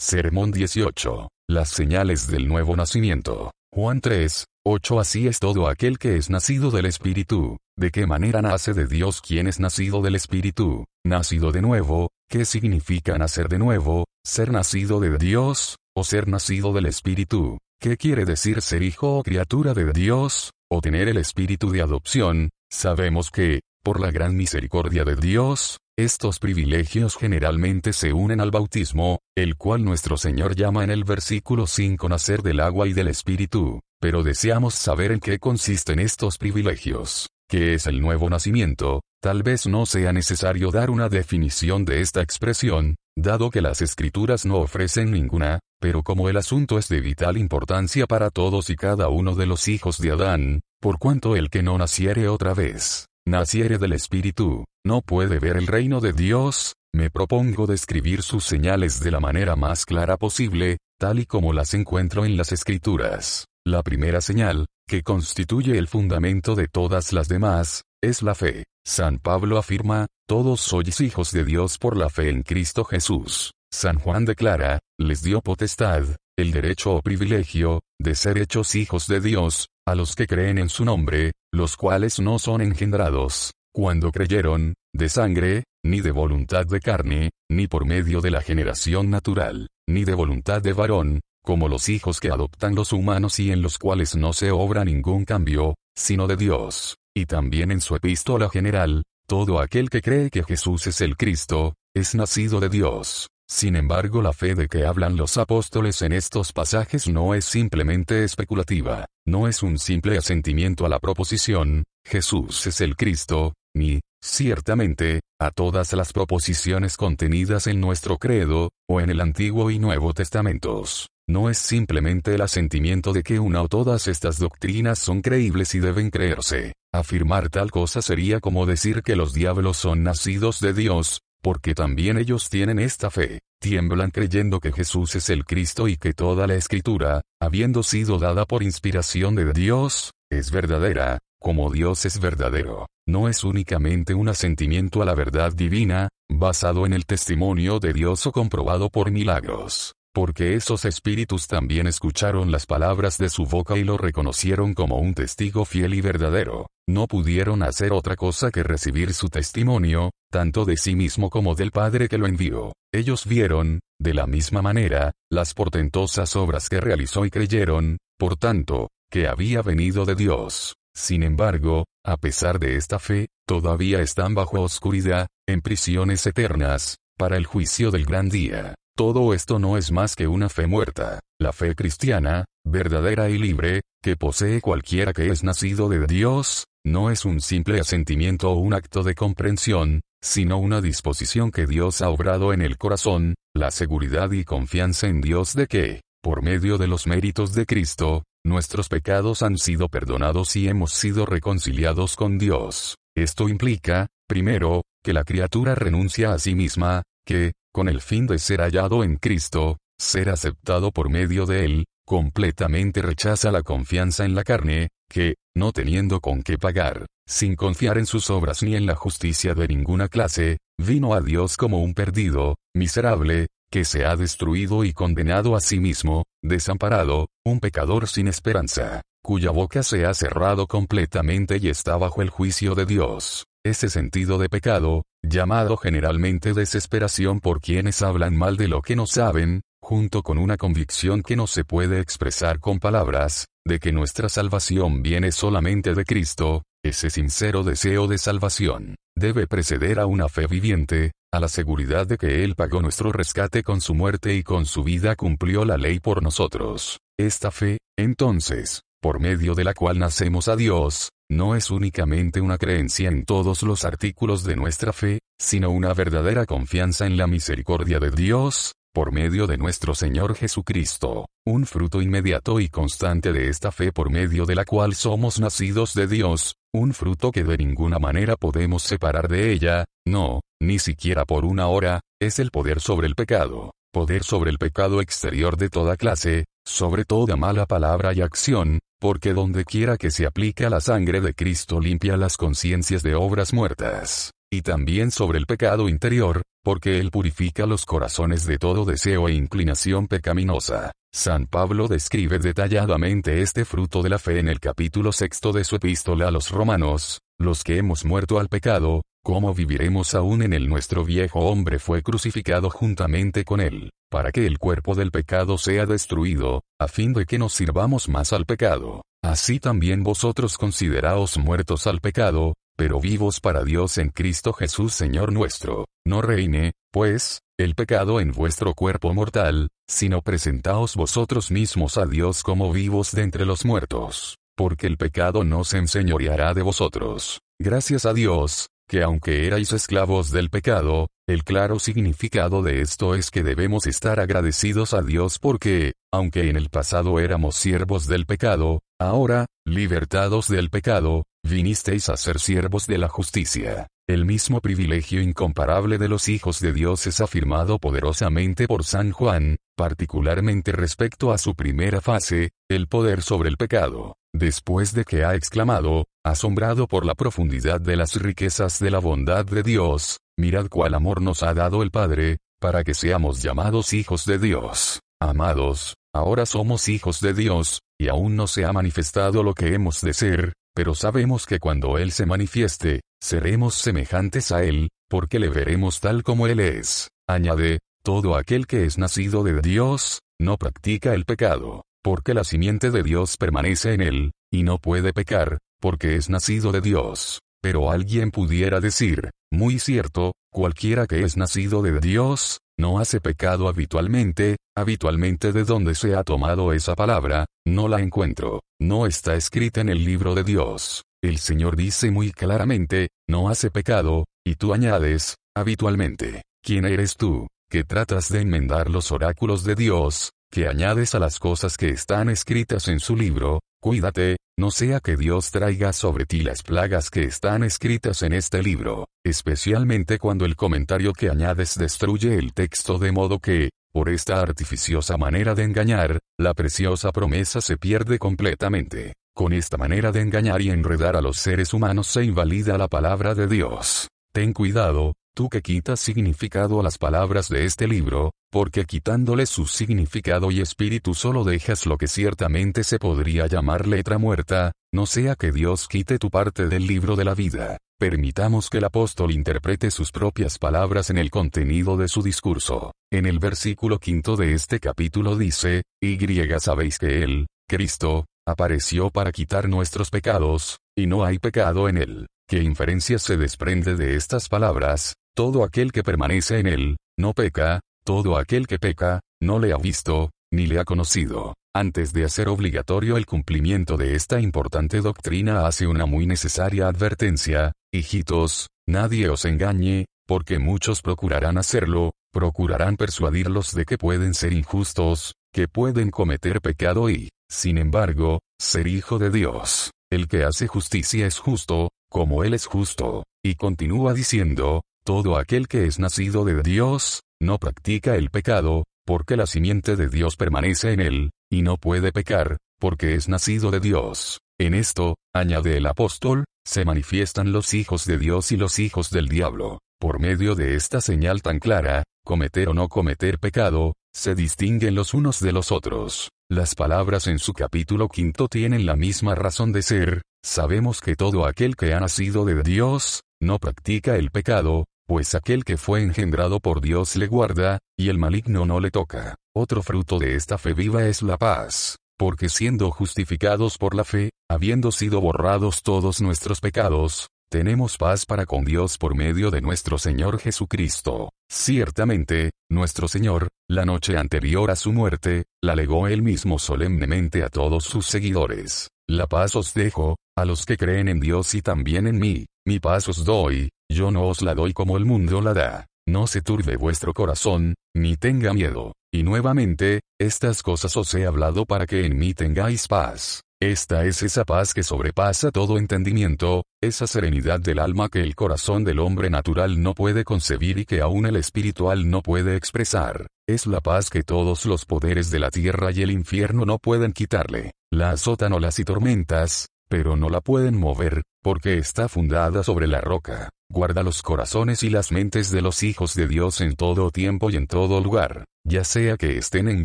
Sermón 18. Las señales del nuevo nacimiento. Juan 3, 8 Así es todo aquel que es nacido del Espíritu. ¿De qué manera nace de Dios quien es nacido del Espíritu? Nacido de nuevo, ¿qué significa nacer de nuevo? ¿Ser nacido de Dios? ¿O ser nacido del Espíritu? ¿Qué quiere decir ser hijo o criatura de Dios? ¿O tener el Espíritu de adopción? Sabemos que, por la gran misericordia de Dios, estos privilegios generalmente se unen al bautismo, el cual nuestro Señor llama en el versículo 5 nacer del agua y del Espíritu, pero deseamos saber en qué consisten estos privilegios. ¿Qué es el nuevo nacimiento? Tal vez no sea necesario dar una definición de esta expresión, dado que las escrituras no ofrecen ninguna, pero como el asunto es de vital importancia para todos y cada uno de los hijos de Adán, por cuanto el que no naciere otra vez, naciere del Espíritu, no puede ver el reino de Dios, me propongo describir sus señales de la manera más clara posible, tal y como las encuentro en las Escrituras. La primera señal, que constituye el fundamento de todas las demás, es la fe. San Pablo afirma, todos sois hijos de Dios por la fe en Cristo Jesús. San Juan declara, les dio potestad, el derecho o privilegio, de ser hechos hijos de Dios, a los que creen en su nombre, los cuales no son engendrados, cuando creyeron, de sangre, ni de voluntad de carne, ni por medio de la generación natural, ni de voluntad de varón, como los hijos que adoptan los humanos y en los cuales no se obra ningún cambio, sino de Dios. Y también en su epístola general, todo aquel que cree que Jesús es el Cristo, es nacido de Dios. Sin embargo, la fe de que hablan los apóstoles en estos pasajes no es simplemente especulativa, no es un simple asentimiento a la proposición, Jesús es el Cristo, ni, ciertamente, a todas las proposiciones contenidas en nuestro credo, o en el Antiguo y Nuevo Testamentos. No es simplemente el asentimiento de que una o todas estas doctrinas son creíbles y deben creerse. Afirmar tal cosa sería como decir que los diablos son nacidos de Dios, porque también ellos tienen esta fe, tiemblan creyendo que Jesús es el Cristo y que toda la escritura, habiendo sido dada por inspiración de Dios, es verdadera, como Dios es verdadero. No es únicamente un asentimiento a la verdad divina, basado en el testimonio de Dios o comprobado por milagros porque esos espíritus también escucharon las palabras de su boca y lo reconocieron como un testigo fiel y verdadero. No pudieron hacer otra cosa que recibir su testimonio, tanto de sí mismo como del Padre que lo envió. Ellos vieron, de la misma manera, las portentosas obras que realizó y creyeron, por tanto, que había venido de Dios. Sin embargo, a pesar de esta fe, todavía están bajo oscuridad, en prisiones eternas, para el juicio del gran día. Todo esto no es más que una fe muerta. La fe cristiana, verdadera y libre, que posee cualquiera que es nacido de Dios, no es un simple asentimiento o un acto de comprensión, sino una disposición que Dios ha obrado en el corazón, la seguridad y confianza en Dios de que, por medio de los méritos de Cristo, nuestros pecados han sido perdonados y hemos sido reconciliados con Dios. Esto implica, primero, que la criatura renuncia a sí misma, que, con el fin de ser hallado en Cristo, ser aceptado por medio de Él, completamente rechaza la confianza en la carne, que, no teniendo con qué pagar, sin confiar en sus obras ni en la justicia de ninguna clase, vino a Dios como un perdido, miserable, que se ha destruido y condenado a sí mismo, desamparado, un pecador sin esperanza, cuya boca se ha cerrado completamente y está bajo el juicio de Dios. Ese sentido de pecado, llamado generalmente desesperación por quienes hablan mal de lo que no saben, junto con una convicción que no se puede expresar con palabras, de que nuestra salvación viene solamente de Cristo, ese sincero deseo de salvación, debe preceder a una fe viviente, a la seguridad de que Él pagó nuestro rescate con su muerte y con su vida cumplió la ley por nosotros. Esta fe, entonces, por medio de la cual nacemos a Dios, no es únicamente una creencia en todos los artículos de nuestra fe, sino una verdadera confianza en la misericordia de Dios, por medio de nuestro Señor Jesucristo, un fruto inmediato y constante de esta fe por medio de la cual somos nacidos de Dios, un fruto que de ninguna manera podemos separar de ella, no, ni siquiera por una hora, es el poder sobre el pecado, poder sobre el pecado exterior de toda clase, sobre toda mala palabra y acción, porque donde quiera que se aplica la sangre de Cristo limpia las conciencias de obras muertas. y también sobre el pecado interior, porque Él purifica los corazones de todo deseo e inclinación pecaminosa. San Pablo describe detalladamente este fruto de la fe en el capítulo sexto de su epístola a los romanos, los que hemos muerto al pecado, ¿cómo viviremos aún en él? Nuestro viejo hombre fue crucificado juntamente con él, para que el cuerpo del pecado sea destruido, a fin de que nos sirvamos más al pecado. Así también vosotros consideraos muertos al pecado, pero vivos para Dios en Cristo Jesús Señor nuestro. No reine, pues, el pecado en vuestro cuerpo mortal, sino presentaos vosotros mismos a Dios como vivos de entre los muertos, porque el pecado no se enseñoreará de vosotros. Gracias a Dios, que aunque erais esclavos del pecado, el claro significado de esto es que debemos estar agradecidos a Dios porque, aunque en el pasado éramos siervos del pecado, ahora, libertados del pecado, vinisteis a ser siervos de la justicia. El mismo privilegio incomparable de los hijos de Dios es afirmado poderosamente por San Juan, particularmente respecto a su primera fase, el poder sobre el pecado, después de que ha exclamado, asombrado por la profundidad de las riquezas de la bondad de Dios, mirad cuál amor nos ha dado el Padre, para que seamos llamados hijos de Dios. Amados, ahora somos hijos de Dios, y aún no se ha manifestado lo que hemos de ser, pero sabemos que cuando Él se manifieste, seremos semejantes a Él, porque le veremos tal como Él es. Añade, todo aquel que es nacido de Dios, no practica el pecado, porque la simiente de Dios permanece en él, y no puede pecar, porque es nacido de Dios. Pero alguien pudiera decir, muy cierto, cualquiera que es nacido de Dios, no hace pecado habitualmente, habitualmente de donde se ha tomado esa palabra, no la encuentro, no está escrita en el libro de Dios. El Señor dice muy claramente, no hace pecado, y tú añades, habitualmente, ¿quién eres tú, que tratas de enmendar los oráculos de Dios, que añades a las cosas que están escritas en su libro, cuídate, no sea que Dios traiga sobre ti las plagas que están escritas en este libro, especialmente cuando el comentario que añades destruye el texto de modo que, por esta artificiosa manera de engañar, la preciosa promesa se pierde completamente. Con esta manera de engañar y enredar a los seres humanos se invalida la palabra de Dios. Ten cuidado, tú que quitas significado a las palabras de este libro, porque quitándole su significado y espíritu solo dejas lo que ciertamente se podría llamar letra muerta, no sea que Dios quite tu parte del libro de la vida. Permitamos que el apóstol interprete sus propias palabras en el contenido de su discurso. En el versículo quinto de este capítulo dice, Y sabéis que Él, Cristo, apareció para quitar nuestros pecados, y no hay pecado en Él. ¿Qué inferencia se desprende de estas palabras? Todo aquel que permanece en Él, no peca, todo aquel que peca, no le ha visto, ni le ha conocido. Antes de hacer obligatorio el cumplimiento de esta importante doctrina hace una muy necesaria advertencia, hijitos, nadie os engañe, porque muchos procurarán hacerlo, procurarán persuadirlos de que pueden ser injustos, que pueden cometer pecado y, sin embargo, ser hijo de Dios. El que hace justicia es justo, como Él es justo, y continúa diciendo, todo aquel que es nacido de Dios, no practica el pecado, porque la simiente de Dios permanece en él, y no puede pecar, porque es nacido de Dios. En esto, añade el apóstol, se manifiestan los hijos de Dios y los hijos del diablo. Por medio de esta señal tan clara, cometer o no cometer pecado, se distinguen los unos de los otros. Las palabras en su capítulo quinto tienen la misma razón de ser, sabemos que todo aquel que ha nacido de Dios, no practica el pecado, pues aquel que fue engendrado por Dios le guarda, y el maligno no le toca. Otro fruto de esta fe viva es la paz, porque siendo justificados por la fe, habiendo sido borrados todos nuestros pecados, tenemos paz para con Dios por medio de nuestro Señor Jesucristo. Ciertamente, nuestro Señor, la noche anterior a su muerte, la legó él mismo solemnemente a todos sus seguidores. La paz os dejo, a los que creen en Dios y también en mí, mi paz os doy, yo no os la doy como el mundo la da. No se turbe vuestro corazón, ni tenga miedo. Y nuevamente, estas cosas os he hablado para que en mí tengáis paz. Esta es esa paz que sobrepasa todo entendimiento, esa serenidad del alma que el corazón del hombre natural no puede concebir y que aún el espiritual no puede expresar. Es la paz que todos los poderes de la tierra y el infierno no pueden quitarle. La azotan olas y tormentas, pero no la pueden mover, porque está fundada sobre la roca. guarda los corazones y las mentes de los hijos de Dios en todo tiempo y en todo lugar, ya sea que estén en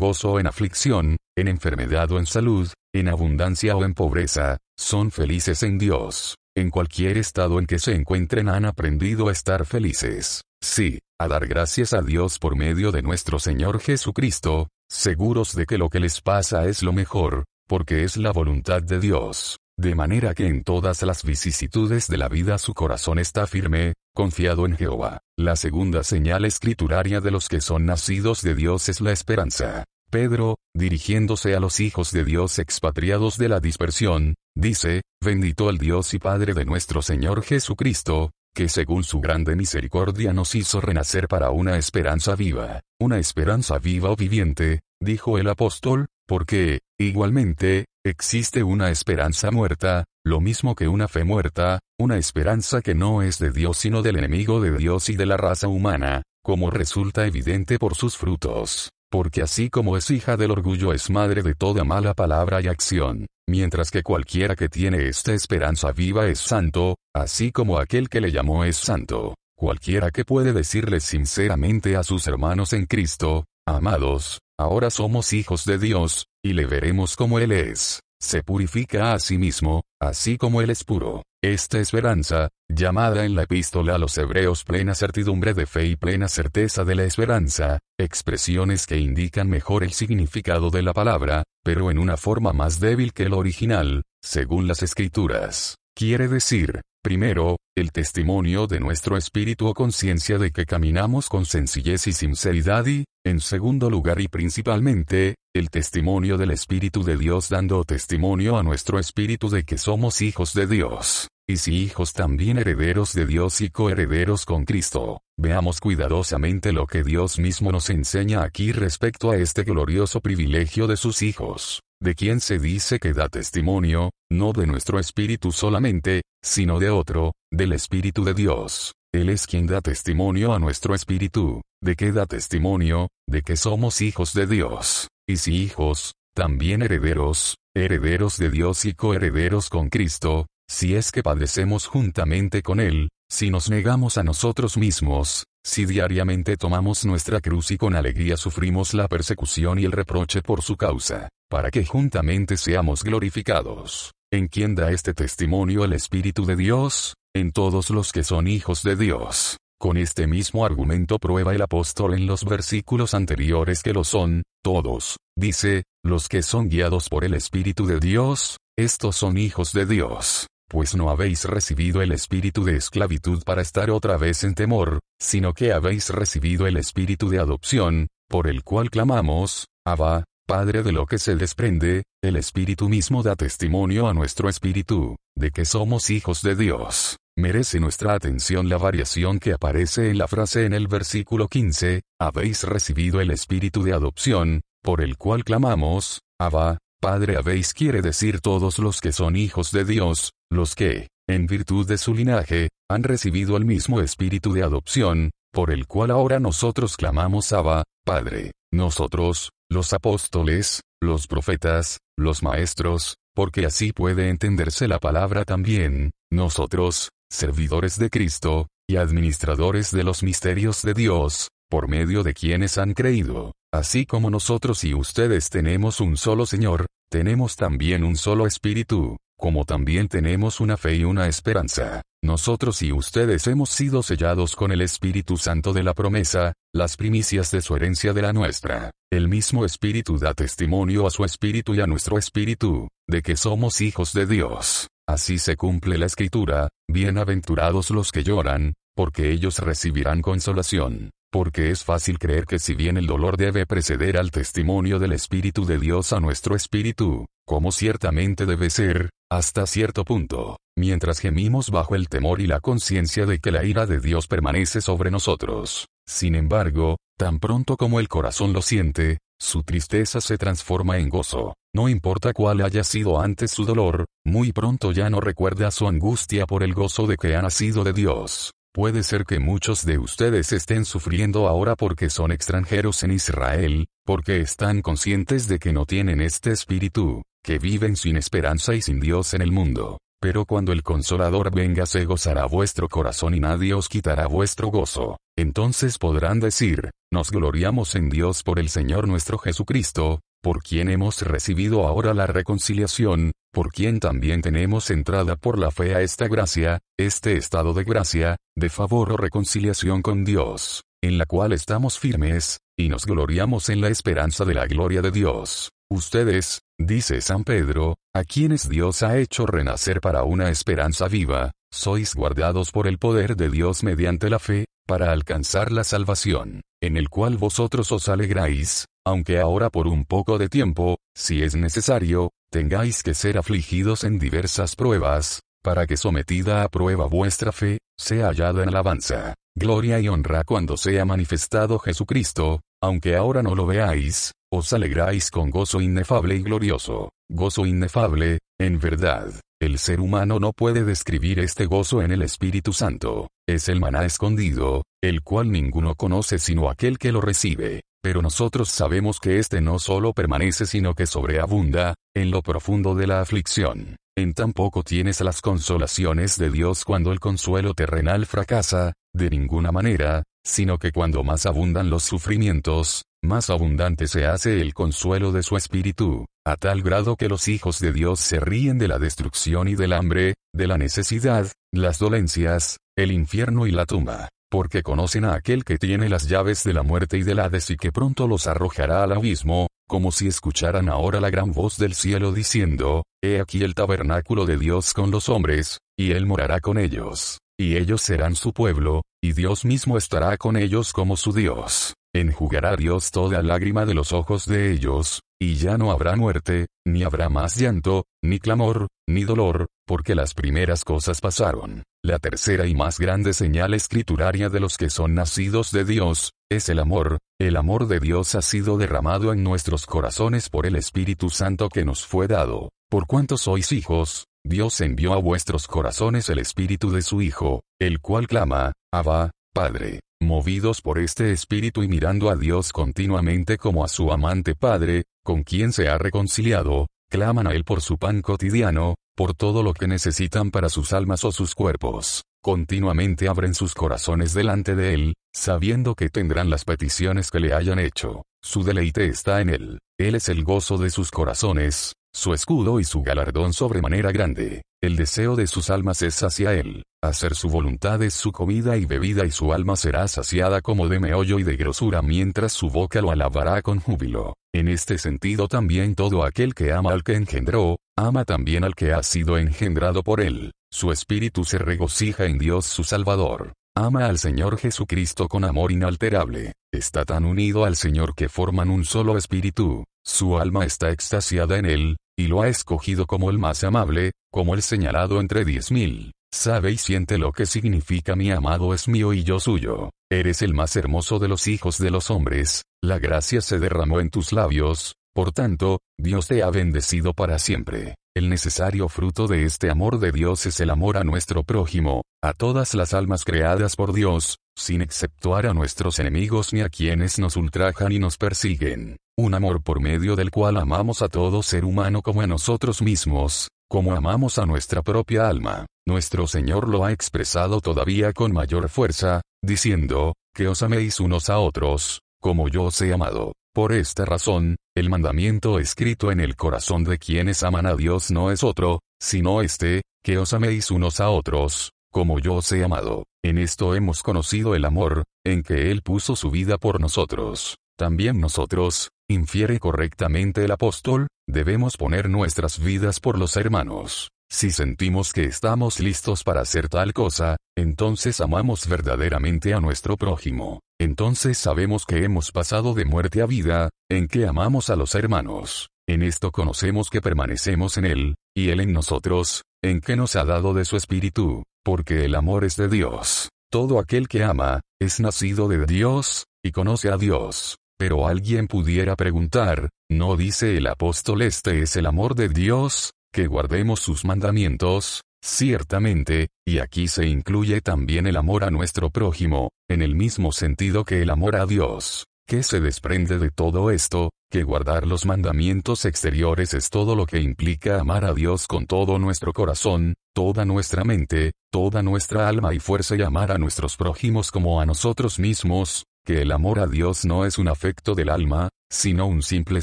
gozo o en aflicción, en enfermedad o en salud, en abundancia o en pobreza, son felices en Dios. En cualquier estado en que se encuentren han aprendido a estar felices. Sí, a dar gracias a Dios por medio de nuestro Señor Jesucristo, seguros de que lo que les pasa es lo mejor, porque es la voluntad de Dios. De manera que en todas las vicisitudes de la vida su corazón está firme, confiado en Jehová. La segunda señal escrituraria de los que son nacidos de Dios es la esperanza. Pedro, dirigiéndose a los hijos de Dios expatriados de la dispersión, dice, Bendito el Dios y Padre de nuestro Señor Jesucristo, que según su grande misericordia nos hizo renacer para una esperanza viva, una esperanza viva o viviente, dijo el apóstol, porque, igualmente, existe una esperanza muerta, lo mismo que una fe muerta, una esperanza que no es de Dios sino del enemigo de Dios y de la raza humana, como resulta evidente por sus frutos. Porque así como es hija del orgullo es madre de toda mala palabra y acción, mientras que cualquiera que tiene esta esperanza viva es santo, así como aquel que le llamó es santo. Cualquiera que puede decirle sinceramente a sus hermanos en Cristo, amados, ahora somos hijos de Dios, y le veremos como Él es se purifica a sí mismo, así como Él es puro. Esta esperanza, llamada en la epístola a los hebreos plena certidumbre de fe y plena certeza de la esperanza, expresiones que indican mejor el significado de la palabra, pero en una forma más débil que el original, según las escrituras. Quiere decir, Primero, el testimonio de nuestro espíritu o conciencia de que caminamos con sencillez y sinceridad y, en segundo lugar y principalmente, el testimonio del Espíritu de Dios dando testimonio a nuestro espíritu de que somos hijos de Dios, y si hijos también herederos de Dios y coherederos con Cristo. Veamos cuidadosamente lo que Dios mismo nos enseña aquí respecto a este glorioso privilegio de sus hijos de quien se dice que da testimonio, no de nuestro espíritu solamente, sino de otro, del Espíritu de Dios. Él es quien da testimonio a nuestro espíritu, de que da testimonio, de que somos hijos de Dios, y si hijos, también herederos, herederos de Dios y coherederos con Cristo, si es que padecemos juntamente con Él, si nos negamos a nosotros mismos, si diariamente tomamos nuestra cruz y con alegría sufrimos la persecución y el reproche por su causa, para que juntamente seamos glorificados. ¿En quién da este testimonio el Espíritu de Dios? En todos los que son hijos de Dios. Con este mismo argumento prueba el apóstol en los versículos anteriores que lo son, todos, dice, los que son guiados por el Espíritu de Dios, estos son hijos de Dios pues no habéis recibido el espíritu de esclavitud para estar otra vez en temor, sino que habéis recibido el espíritu de adopción, por el cual clamamos, Abba, Padre de lo que se desprende, el espíritu mismo da testimonio a nuestro espíritu, de que somos hijos de Dios. Merece nuestra atención la variación que aparece en la frase en el versículo 15, habéis recibido el espíritu de adopción, por el cual clamamos, Abba, Padre habéis quiere decir todos los que son hijos de Dios, los que, en virtud de su linaje, han recibido el mismo espíritu de adopción, por el cual ahora nosotros clamamos Abba, Padre. Nosotros, los apóstoles, los profetas, los maestros, porque así puede entenderse la palabra también, nosotros, servidores de Cristo, y administradores de los misterios de Dios, por medio de quienes han creído. Así como nosotros y ustedes tenemos un solo Señor, tenemos también un solo Espíritu, como también tenemos una fe y una esperanza. Nosotros y ustedes hemos sido sellados con el Espíritu Santo de la promesa, las primicias de su herencia de la nuestra. El mismo Espíritu da testimonio a su Espíritu y a nuestro Espíritu, de que somos hijos de Dios. Así se cumple la Escritura, bienaventurados los que lloran, porque ellos recibirán consolación. Porque es fácil creer que si bien el dolor debe preceder al testimonio del Espíritu de Dios a nuestro espíritu, como ciertamente debe ser, hasta cierto punto, mientras gemimos bajo el temor y la conciencia de que la ira de Dios permanece sobre nosotros. Sin embargo, tan pronto como el corazón lo siente, su tristeza se transforma en gozo. No importa cuál haya sido antes su dolor, muy pronto ya no recuerda su angustia por el gozo de que ha nacido de Dios. Puede ser que muchos de ustedes estén sufriendo ahora porque son extranjeros en Israel, porque están conscientes de que no tienen este espíritu, que viven sin esperanza y sin Dios en el mundo. Pero cuando el consolador venga se gozará vuestro corazón y nadie os quitará vuestro gozo. Entonces podrán decir, nos gloriamos en Dios por el Señor nuestro Jesucristo, por quien hemos recibido ahora la reconciliación, por quien también tenemos entrada por la fe a esta gracia, este estado de gracia, de favor o reconciliación con Dios, en la cual estamos firmes, y nos gloriamos en la esperanza de la gloria de Dios. Ustedes, dice San Pedro, a quienes Dios ha hecho renacer para una esperanza viva, sois guardados por el poder de Dios mediante la fe, para alcanzar la salvación, en el cual vosotros os alegráis, aunque ahora por un poco de tiempo, si es necesario, tengáis que ser afligidos en diversas pruebas, para que sometida a prueba vuestra fe, sea hallada en alabanza, gloria y honra cuando sea manifestado Jesucristo, aunque ahora no lo veáis, os alegráis con gozo inefable y glorioso, gozo inefable, en verdad. El ser humano no puede describir este gozo en el Espíritu Santo, es el maná escondido, el cual ninguno conoce sino aquel que lo recibe, pero nosotros sabemos que éste no solo permanece sino que sobreabunda, en lo profundo de la aflicción. En tan poco tienes las consolaciones de Dios cuando el consuelo terrenal fracasa, de ninguna manera, sino que cuando más abundan los sufrimientos, más abundante se hace el consuelo de su espíritu, a tal grado que los hijos de Dios se ríen de la destrucción y del hambre, de la necesidad, las dolencias, el infierno y la tumba, porque conocen a aquel que tiene las llaves de la muerte y del Hades y que pronto los arrojará al abismo, como si escucharan ahora la gran voz del cielo diciendo, He aquí el tabernáculo de Dios con los hombres, y él morará con ellos, y ellos serán su pueblo, y Dios mismo estará con ellos como su Dios Enjugará Dios toda lágrima de los ojos de ellos, y ya no habrá muerte, ni habrá más llanto, ni clamor, ni dolor, porque las primeras cosas pasaron. La tercera y más grande señal escrituraria de los que son nacidos de Dios, es el amor, el amor de Dios ha sido derramado en nuestros corazones por el Espíritu Santo que nos fue dado. Por cuanto sois hijos, Dios envió a vuestros corazones el Espíritu de su Hijo, el cual clama, Abba, Padre. Movidos por este espíritu y mirando a Dios continuamente como a su amante Padre, con quien se ha reconciliado, claman a Él por su pan cotidiano, por todo lo que necesitan para sus almas o sus cuerpos. Continuamente abren sus corazones delante de Él, sabiendo que tendrán las peticiones que le hayan hecho. Su deleite está en Él. Él es el gozo de sus corazones, su escudo y su galardón sobremanera grande. El deseo de sus almas es hacia Él. Hacer su voluntad es su comida y bebida y su alma será saciada como de meollo y de grosura mientras su boca lo alabará con júbilo. En este sentido también todo aquel que ama al que engendró, ama también al que ha sido engendrado por Él. Su espíritu se regocija en Dios su Salvador. Ama al Señor Jesucristo con amor inalterable. Está tan unido al Señor que forman un solo espíritu. Su alma está extasiada en Él, y lo ha escogido como el más amable, como el señalado entre diez mil. Sabe y siente lo que significa mi amado es mío y yo suyo. Eres el más hermoso de los hijos de los hombres, la gracia se derramó en tus labios, por tanto, Dios te ha bendecido para siempre. El necesario fruto de este amor de Dios es el amor a nuestro prójimo, a todas las almas creadas por Dios, sin exceptuar a nuestros enemigos ni a quienes nos ultrajan y nos persiguen. Un amor por medio del cual amamos a todo ser humano como a nosotros mismos, como amamos a nuestra propia alma. Nuestro Señor lo ha expresado todavía con mayor fuerza, diciendo, que os améis unos a otros, como yo os he amado. Por esta razón, el mandamiento escrito en el corazón de quienes aman a Dios no es otro, sino este, que os améis unos a otros, como yo os he amado. En esto hemos conocido el amor, en que Él puso su vida por nosotros. También nosotros, infiere correctamente el apóstol, debemos poner nuestras vidas por los hermanos. Si sentimos que estamos listos para hacer tal cosa, entonces amamos verdaderamente a nuestro prójimo. Entonces sabemos que hemos pasado de muerte a vida, en que amamos a los hermanos. En esto conocemos que permanecemos en Él, y Él en nosotros, en que nos ha dado de su Espíritu, porque el amor es de Dios. Todo aquel que ama, es nacido de Dios, y conoce a Dios. Pero alguien pudiera preguntar, ¿no dice el apóstol este es el amor de Dios? que guardemos sus mandamientos, ciertamente, y aquí se incluye también el amor a nuestro prójimo, en el mismo sentido que el amor a Dios. ¿Qué se desprende de todo esto? Que guardar los mandamientos exteriores es todo lo que implica amar a Dios con todo nuestro corazón, toda nuestra mente, toda nuestra alma y fuerza y amar a nuestros prójimos como a nosotros mismos, que el amor a Dios no es un afecto del alma, sino un simple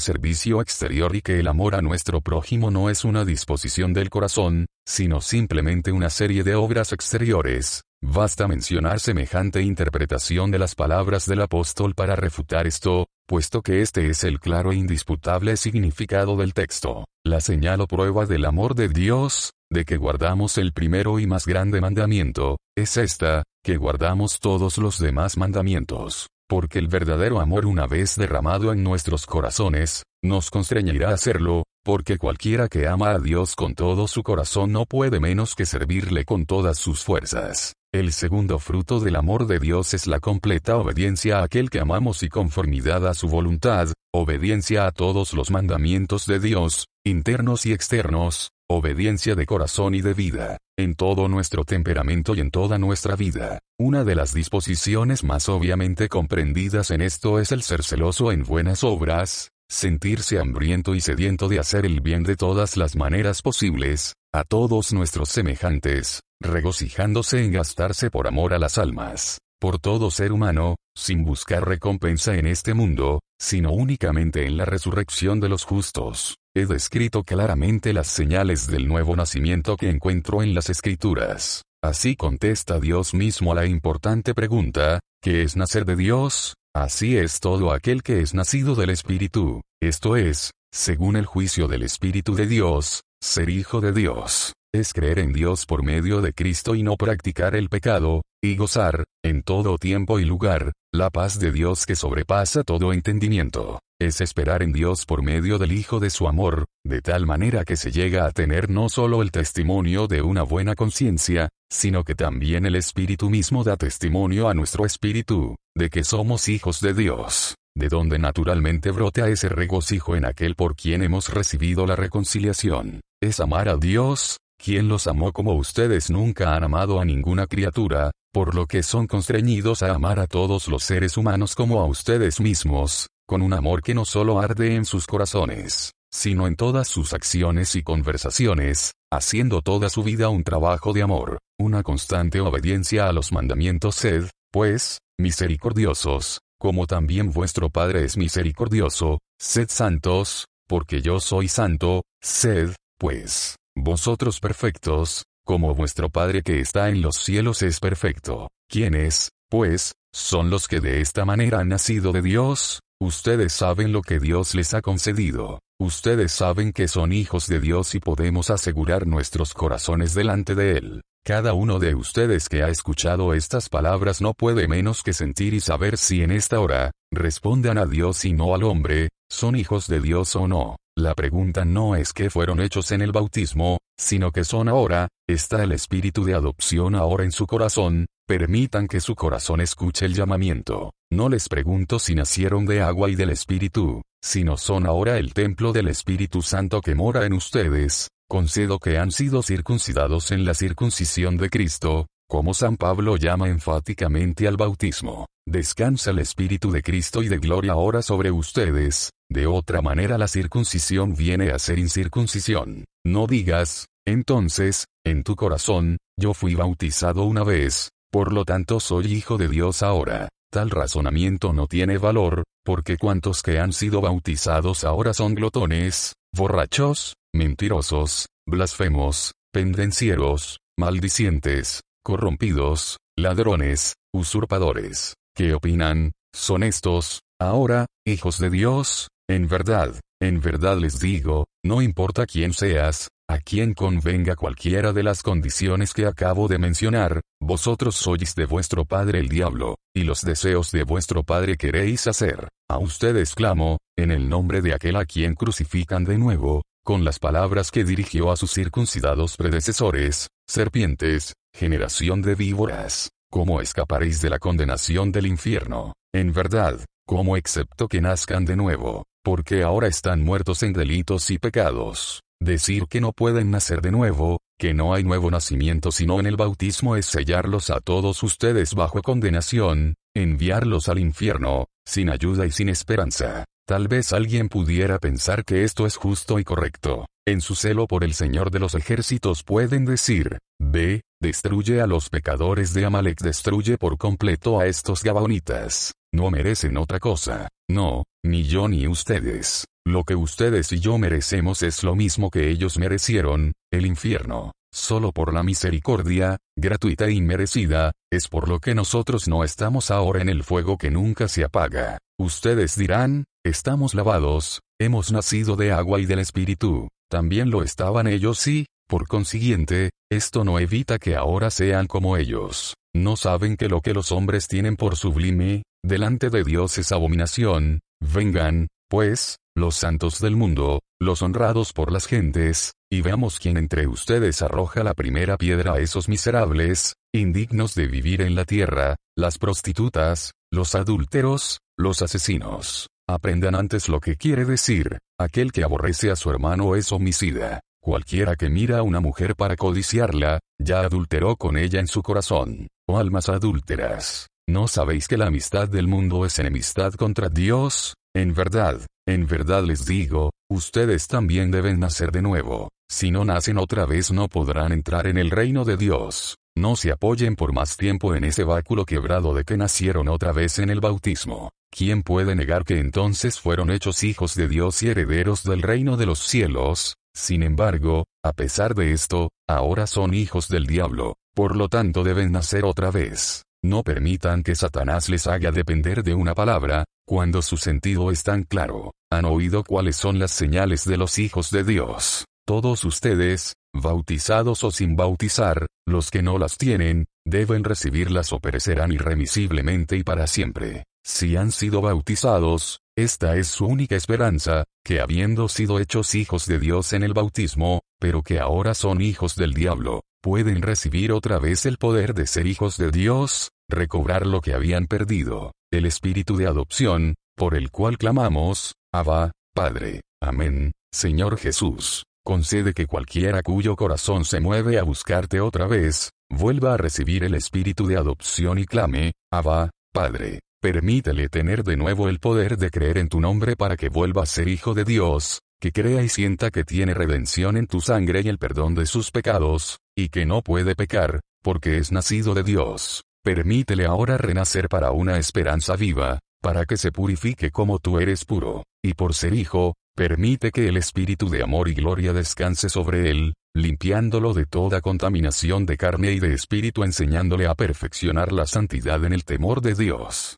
servicio exterior y que el amor a nuestro prójimo no es una disposición del corazón, sino simplemente una serie de obras exteriores. Basta mencionar semejante interpretación de las palabras del apóstol para refutar esto, puesto que este es el claro e indisputable significado del texto. La señal o prueba del amor de Dios, de que guardamos el primero y más grande mandamiento, es esta, que guardamos todos los demás mandamientos porque el verdadero amor una vez derramado en nuestros corazones, nos constreñirá a hacerlo, porque cualquiera que ama a Dios con todo su corazón no puede menos que servirle con todas sus fuerzas. El segundo fruto del amor de Dios es la completa obediencia a aquel que amamos y conformidad a su voluntad, obediencia a todos los mandamientos de Dios, internos y externos, obediencia de corazón y de vida, en todo nuestro temperamento y en toda nuestra vida. Una de las disposiciones más obviamente comprendidas en esto es el ser celoso en buenas obras, sentirse hambriento y sediento de hacer el bien de todas las maneras posibles, a todos nuestros semejantes, regocijándose en gastarse por amor a las almas, por todo ser humano, sin buscar recompensa en este mundo, sino únicamente en la resurrección de los justos. He descrito claramente las señales del nuevo nacimiento que encuentro en las escrituras. Así contesta Dios mismo a la importante pregunta, ¿qué es nacer de Dios? Así es todo aquel que es nacido del Espíritu, esto es, según el juicio del Espíritu de Dios, ser hijo de Dios, es creer en Dios por medio de Cristo y no practicar el pecado, y gozar, en todo tiempo y lugar, la paz de Dios que sobrepasa todo entendimiento. Es esperar en Dios por medio del Hijo de su amor, de tal manera que se llega a tener no solo el testimonio de una buena conciencia, sino que también el Espíritu mismo da testimonio a nuestro espíritu, de que somos hijos de Dios, de donde naturalmente brota ese regocijo en aquel por quien hemos recibido la reconciliación. Es amar a Dios, quien los amó como ustedes nunca han amado a ninguna criatura, por lo que son constreñidos a amar a todos los seres humanos como a ustedes mismos, con un amor que no solo arde en sus corazones, sino en todas sus acciones y conversaciones, haciendo toda su vida un trabajo de amor, una constante obediencia a los mandamientos. Sed, pues, misericordiosos, como también vuestro Padre es misericordioso, sed santos, porque yo soy santo, sed, pues, vosotros perfectos, como vuestro Padre que está en los cielos es perfecto. ¿Quiénes, pues, son los que de esta manera han nacido de Dios? Ustedes saben lo que Dios les ha concedido. Ustedes saben que son hijos de Dios y podemos asegurar nuestros corazones delante de Él. Cada uno de ustedes que ha escuchado estas palabras no puede menos que sentir y saber si en esta hora, respondan a Dios y no al hombre, son hijos de Dios o no. La pregunta no es que fueron hechos en el bautismo, sino que son ahora, está el espíritu de adopción ahora en su corazón, permitan que su corazón escuche el llamamiento. No les pregunto si nacieron de agua y del espíritu, sino son ahora el templo del Espíritu Santo que mora en ustedes, concedo que han sido circuncidados en la circuncisión de Cristo, como San Pablo llama enfáticamente al bautismo. Descansa el Espíritu de Cristo y de gloria ahora sobre ustedes, de otra manera la circuncisión viene a ser incircuncisión. No digas, entonces, en tu corazón, yo fui bautizado una vez, por lo tanto soy hijo de Dios ahora. Tal razonamiento no tiene valor, porque cuantos que han sido bautizados ahora son glotones, borrachos, mentirosos, blasfemos, pendencieros, maldicientes, corrompidos, ladrones, usurpadores. ¿Qué opinan? ¿Son estos, ahora, hijos de Dios? En verdad, en verdad les digo, no importa quién seas, a quien convenga cualquiera de las condiciones que acabo de mencionar, vosotros sois de vuestro padre el diablo, y los deseos de vuestro padre queréis hacer. A ustedes clamo, en el nombre de aquel a quien crucifican de nuevo, con las palabras que dirigió a sus circuncidados predecesores, serpientes, generación de víboras, ¿cómo escaparéis de la condenación del infierno? En verdad, ¿cómo excepto que nazcan de nuevo? porque ahora están muertos en delitos y pecados. Decir que no pueden nacer de nuevo, que no hay nuevo nacimiento sino en el bautismo es sellarlos a todos ustedes bajo condenación, enviarlos al infierno, sin ayuda y sin esperanza. Tal vez alguien pudiera pensar que esto es justo y correcto. En su celo por el Señor de los ejércitos pueden decir, ve, destruye a los pecadores de Amalek, destruye por completo a estos gabonitas. No merecen otra cosa. No, ni yo ni ustedes. Lo que ustedes y yo merecemos es lo mismo que ellos merecieron, el infierno. Solo por la misericordia, gratuita e inmerecida, es por lo que nosotros no estamos ahora en el fuego que nunca se apaga. Ustedes dirán, estamos lavados, hemos nacido de agua y del Espíritu. También lo estaban ellos y, por consiguiente, esto no evita que ahora sean como ellos. No saben que lo que los hombres tienen por sublime, delante de Dios es abominación. Vengan, pues, los santos del mundo, los honrados por las gentes, y veamos quién entre ustedes arroja la primera piedra a esos miserables, indignos de vivir en la tierra, las prostitutas, los adúlteros, los asesinos. Aprendan antes lo que quiere decir, aquel que aborrece a su hermano es homicida. Cualquiera que mira a una mujer para codiciarla, ya adulteró con ella en su corazón. Oh almas adúlteras, ¿no sabéis que la amistad del mundo es enemistad contra Dios? En verdad, en verdad les digo, ustedes también deben nacer de nuevo. Si no nacen otra vez no podrán entrar en el reino de Dios. No se apoyen por más tiempo en ese báculo quebrado de que nacieron otra vez en el bautismo. ¿Quién puede negar que entonces fueron hechos hijos de Dios y herederos del reino de los cielos? Sin embargo, a pesar de esto, ahora son hijos del diablo, por lo tanto deben nacer otra vez. No permitan que Satanás les haga depender de una palabra, cuando su sentido es tan claro. Han oído cuáles son las señales de los hijos de Dios. Todos ustedes, bautizados o sin bautizar, los que no las tienen, deben recibirlas o perecerán irremisiblemente y para siempre. Si han sido bautizados, esta es su única esperanza, que habiendo sido hechos hijos de Dios en el bautismo, pero que ahora son hijos del diablo, pueden recibir otra vez el poder de ser hijos de Dios, recobrar lo que habían perdido, el espíritu de adopción, por el cual clamamos, Abba, Padre. Amén, Señor Jesús. Concede que cualquiera cuyo corazón se mueve a buscarte otra vez, vuelva a recibir el espíritu de adopción y clame, Abba, Padre. Permítele tener de nuevo el poder de creer en tu nombre para que vuelva a ser hijo de Dios, que crea y sienta que tiene redención en tu sangre y el perdón de sus pecados, y que no puede pecar, porque es nacido de Dios. Permítele ahora renacer para una esperanza viva, para que se purifique como tú eres puro, y por ser hijo, permite que el espíritu de amor y gloria descanse sobre él, limpiándolo de toda contaminación de carne y de espíritu enseñándole a perfeccionar la santidad en el temor de Dios.